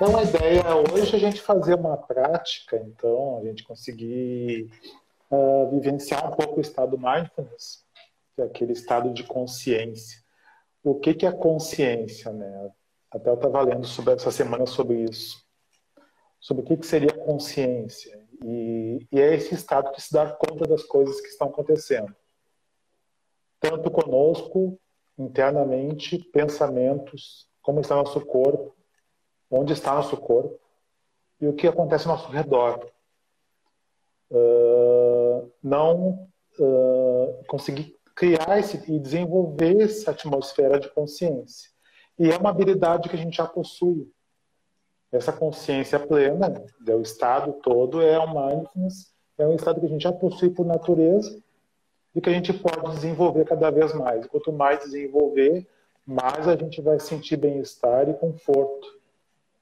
Então a ideia hoje é a gente fazer uma prática, então, a gente conseguir uh, vivenciar um pouco o estado mindfulness, que é aquele estado de consciência. O que, que é consciência, né? Até eu estava lendo sobre essa semana sobre isso, sobre o que, que seria consciência. E, e é esse estado que se dá conta das coisas que estão acontecendo, tanto conosco, internamente, pensamentos, como está nosso corpo, onde está nosso corpo e o que acontece ao nosso redor. Uh, não uh, conseguir criar esse, e desenvolver essa atmosfera de consciência. E é uma habilidade que a gente já possui. Essa consciência plena, é o estado todo, é o mindfulness, é um estado que a gente já possui por natureza e que a gente pode desenvolver cada vez mais. Quanto mais desenvolver, mais a gente vai sentir bem-estar e conforto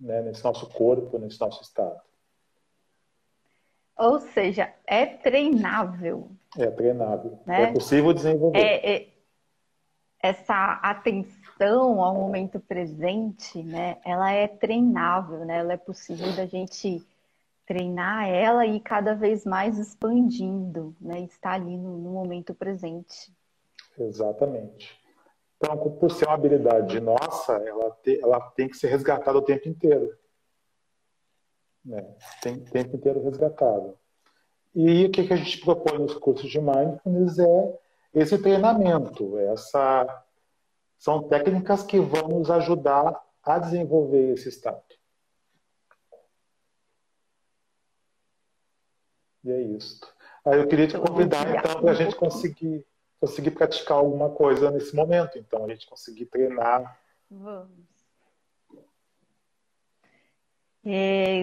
né, nesse nosso corpo, nesse nosso estado. Ou seja, é treinável. É treinável. Né? É possível desenvolver. É, é, essa atenção ao momento presente, né, ela é treinável, né? Ela é possível da gente treinar ela e cada vez mais expandindo, né? Estar ali no, no momento presente. Exatamente. Então, por ser uma habilidade nossa, ela, te, ela tem que ser resgatada o tempo inteiro. Né? Tem o tempo inteiro resgatada. E o que, que a gente propõe nos cursos de Mindfulness é esse treinamento. Essa, são técnicas que vão nos ajudar a desenvolver esse estado. E é isso. Aí eu queria te convidar, então, para a gente conseguir conseguir praticar alguma coisa nesse momento. Então, a gente conseguir treinar. Vamos. É,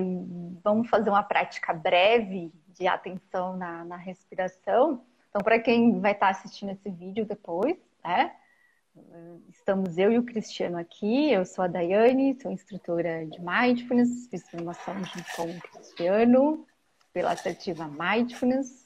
vamos fazer uma prática breve de atenção na, na respiração. Então, para quem vai estar assistindo esse vídeo depois, né? Estamos eu e o Cristiano aqui. Eu sou a Daiane, sou instrutora de Mindfulness, fiz formação junto com o Cristiano pela assertiva Mindfulness.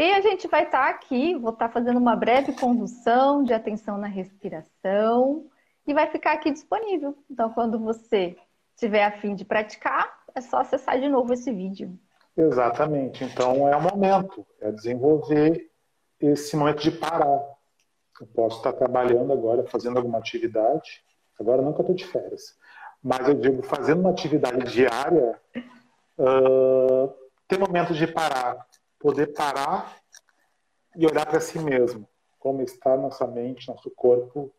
E a gente vai estar tá aqui, vou estar tá fazendo uma breve condução de atenção na respiração e vai ficar aqui disponível. Então, quando você tiver a fim de praticar, é só acessar de novo esse vídeo. Exatamente. Então, é o momento, é desenvolver esse momento de parar. Eu posso estar trabalhando agora, fazendo alguma atividade, agora não estou de férias, mas eu digo, fazendo uma atividade diária, uh, ter momentos de parar, poder parar e olhar para si mesmo, como está nossa mente, nosso corpo,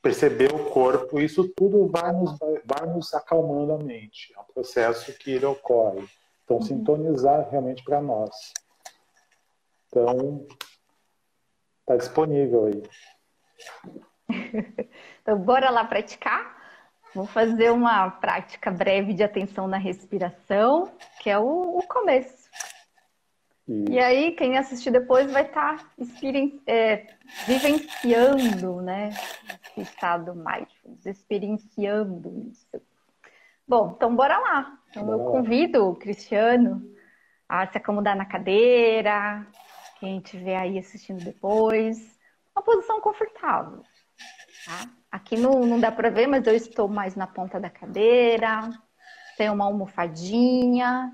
perceber o corpo, isso tudo vai nos, vai nos acalmando a mente. É um processo que ele ocorre. Então, uhum. sintonizar realmente para nós. Então, está disponível aí. então, bora lá praticar? Vou fazer uma prática breve de atenção na respiração, que é o, o começo. E aí, quem assistir depois vai estar tá é, vivenciando né, esse estado mindfulness, experienciando isso. Bom, então bora lá. Então eu convido o Cristiano a se acomodar na cadeira, quem estiver aí assistindo depois, uma posição confortável. Tá? Aqui não, não dá para ver, mas eu estou mais na ponta da cadeira, tem uma almofadinha,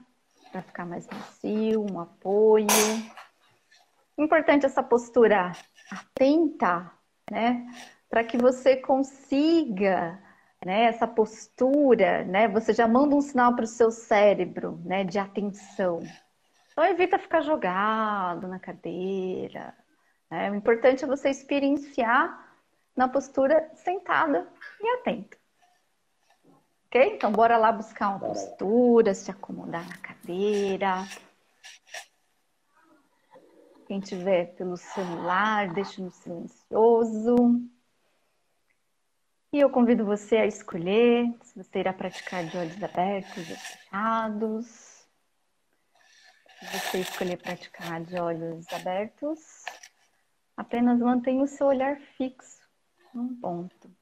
para ficar mais macio, um apoio. Importante essa postura atenta, né? Para que você consiga, né, essa postura, né? Você já manda um sinal para o seu cérebro, né, de atenção. Então evita ficar jogado na cadeira. Né? O importante é você experienciar na postura sentada e atenta. Ok? Então, bora lá buscar uma postura, se acomodar na cadeira. Quem tiver pelo celular, deixe no silencioso. E eu convido você a escolher se você irá praticar de olhos abertos ou fechados. Se você escolher praticar de olhos abertos, apenas mantenha o seu olhar fixo num ponto.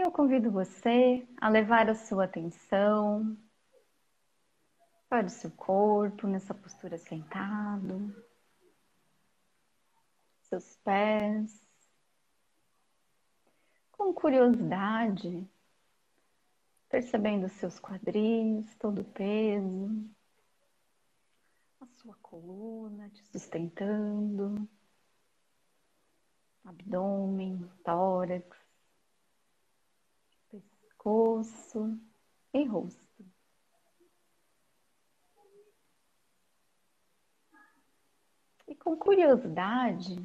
Eu convido você a levar a sua atenção para o seu corpo, nessa postura sentado, seus pés. com curiosidade, percebendo seus quadris, todo o peso, a sua coluna te sustentando, abdômen, tórax, pescoço e rosto. E com curiosidade,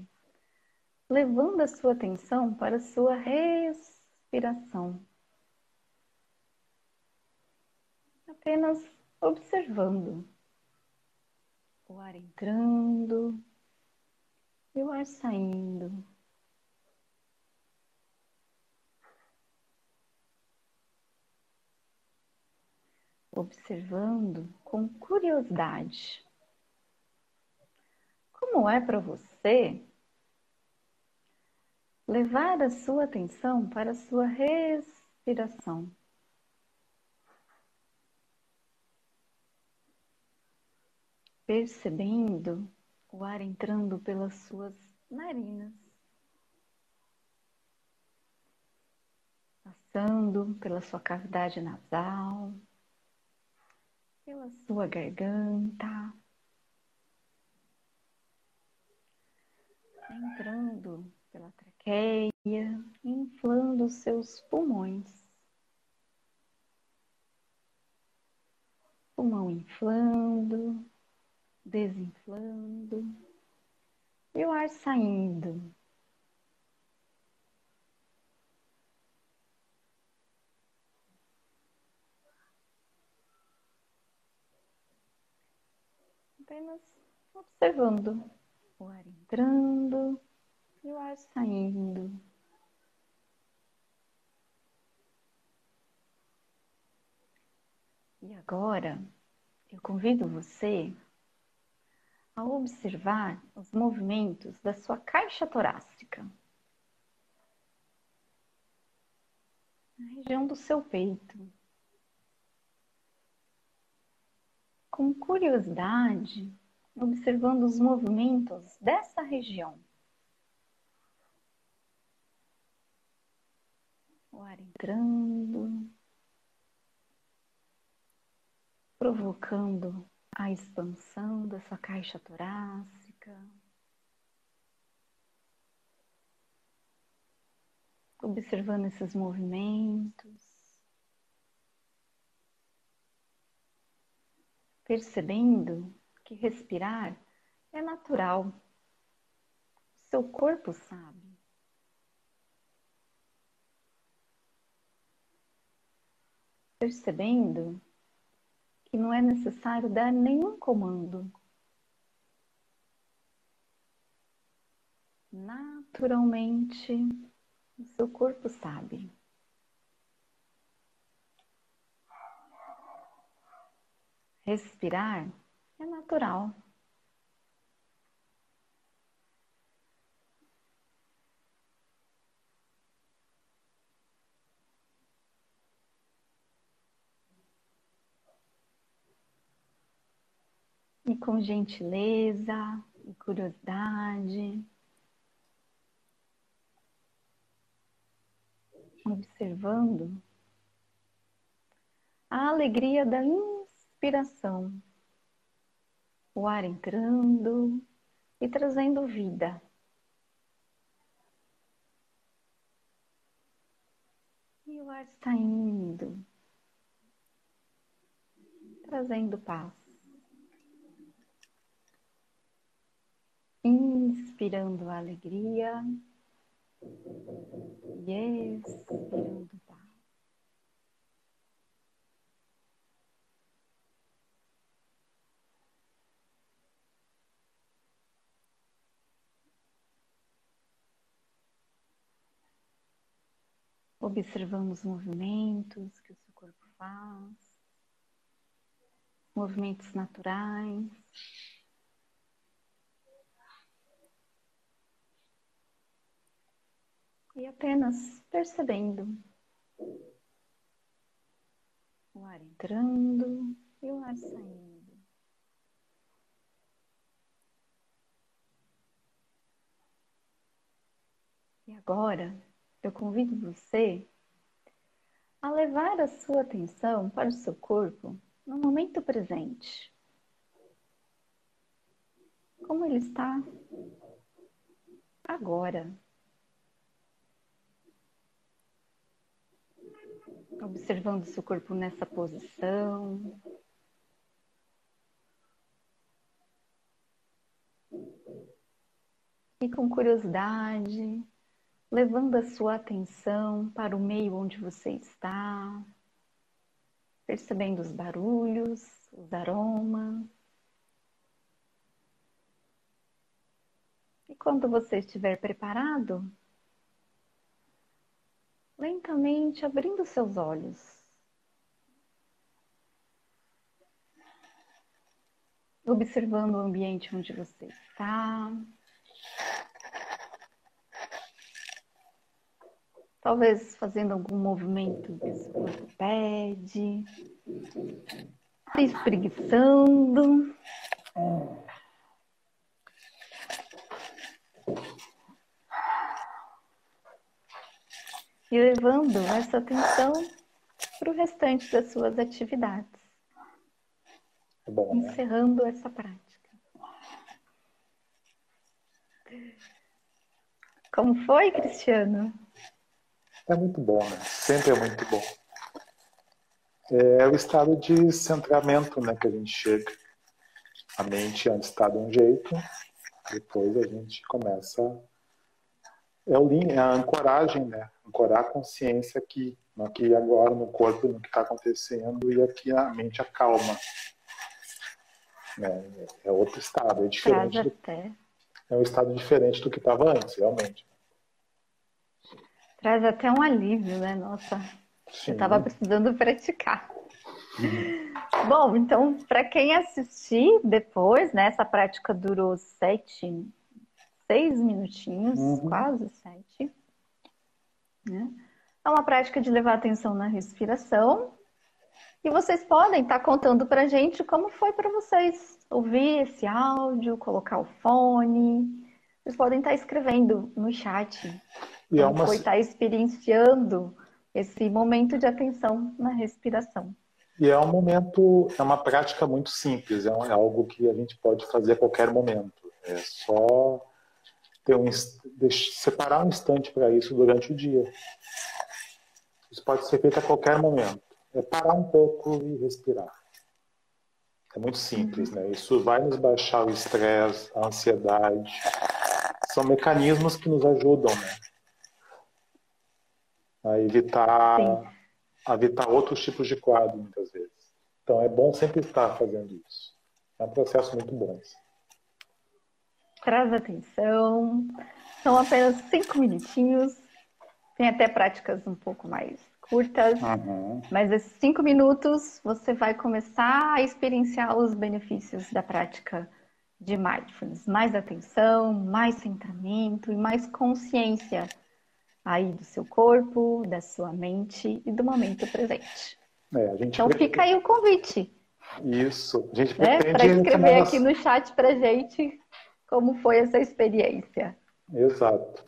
levando a sua atenção para a sua respiração. Apenas observando o ar entrando e o ar saindo. Observando com curiosidade. Como é para você levar a sua atenção para a sua respiração. Percebendo o ar entrando pelas suas narinas, passando pela sua cavidade nasal, pela sua garganta, entrando pela traqueia, inflando os seus pulmões. Pulmão inflando, desinflando e o ar saindo. Apenas observando o ar entrando e o ar saindo. E agora eu convido você a observar os movimentos da sua caixa torácica, na região do seu peito. Com curiosidade, observando os movimentos dessa região. o ar entrando, provocando a expansão da sua caixa torácica. Observando esses movimentos, percebendo que respirar é natural. Seu corpo sabe. percebendo que não é necessário dar nenhum comando. Naturalmente, o seu corpo sabe. Respirar é natural. e com gentileza e curiosidade, observando a alegria da inspiração, o ar entrando e trazendo vida. E o ar saindo, trazendo paz. inspirando alegria e expirando paz. Observamos os movimentos que o seu corpo faz, movimentos naturais. e apenas percebendo o ar entrando e o ar saindo. E agora eu convido você a levar a sua atenção para o seu corpo no momento presente. Como ele está agora. Observando seu corpo nessa posição. E com curiosidade, levando a sua atenção para o meio onde você está, percebendo os barulhos, os aromas. E quando você estiver preparado, lentamente abrindo seus olhos. Observando o ambiente onde você está. Talvez fazendo algum movimento que corpo pede. Espreguiçando. E levando essa atenção para o restante das suas atividades. É bom, né? Encerrando essa prática. Como foi, Cristiano? É muito bom, né? Sempre é muito bom. É o estado de centramento né, que a gente chega. A mente antes está de um jeito, depois a gente começa. É, o, é a ancoragem, né? Ancorar a consciência aqui, no aqui e agora, no corpo, no que está acontecendo, e aqui a mente acalma. É, é outro estado, é diferente. Do, é um estado diferente do que estava antes, realmente. Traz até um alívio, né? Nossa, Sim. eu estava precisando praticar. Uhum. Bom, então, para quem assistir depois, né? Essa prática durou sete, seis minutinhos, uhum. quase sete. Né? É uma prática de levar atenção na respiração. E vocês podem estar tá contando para gente como foi para vocês ouvir esse áudio, colocar o fone. Vocês podem estar tá escrevendo no chat e é uma... foi estar experienciando esse momento de atenção na respiração. E é um momento, é uma prática muito simples, é, é algo que a gente pode fazer a qualquer momento. É só ter um, separar um instante para isso durante o dia. Isso pode ser feito a qualquer momento. É parar um pouco e respirar. É muito simples, né? Isso vai nos baixar o estresse, a ansiedade. São mecanismos que nos ajudam, né? A evitar, a evitar outros tipos de quadro, muitas vezes. Então é bom sempre estar fazendo isso. É um processo muito bom. Traz atenção. São apenas cinco minutinhos. Tem até práticas um pouco mais curtas. Uhum. Mas esses cinco minutos você vai começar a experienciar os benefícios da prática de mindfulness. Mais atenção, mais centramento e mais consciência aí do seu corpo, da sua mente e do momento presente. É, então fica aí o convite. Isso. A gente né? Para escrever aqui no chat para gente como foi essa experiência. Exato.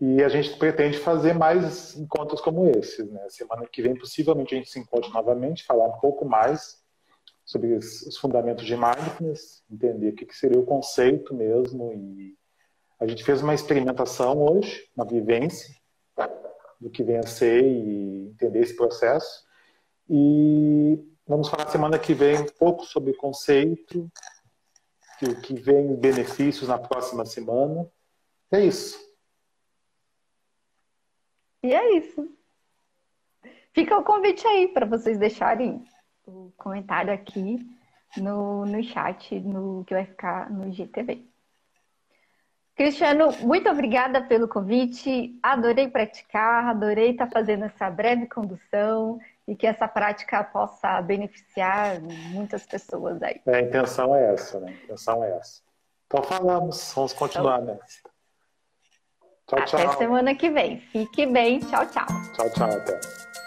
E a gente pretende fazer mais encontros como esses. Né? Semana que vem, possivelmente, a gente se encontre novamente, falar um pouco mais sobre os fundamentos de mindfulness, entender o que seria o conceito mesmo e a gente fez uma experimentação hoje, uma vivência do que vem a ser e entender esse processo. E vamos falar semana que vem um pouco sobre o conceito, o que vem benefícios na próxima semana. É isso. E é isso. Fica o convite aí para vocês deixarem o comentário aqui no, no chat no, que vai ficar no GTV. Cristiano, muito obrigada pelo convite. Adorei praticar, adorei estar fazendo essa breve condução e que essa prática possa beneficiar muitas pessoas aí. É, a intenção é essa, né? A intenção é essa. Então falamos, vamos continuar então, nessa. Tchau, tchau. Até semana que vem. Fique bem. Tchau, tchau. Tchau, tchau. Até.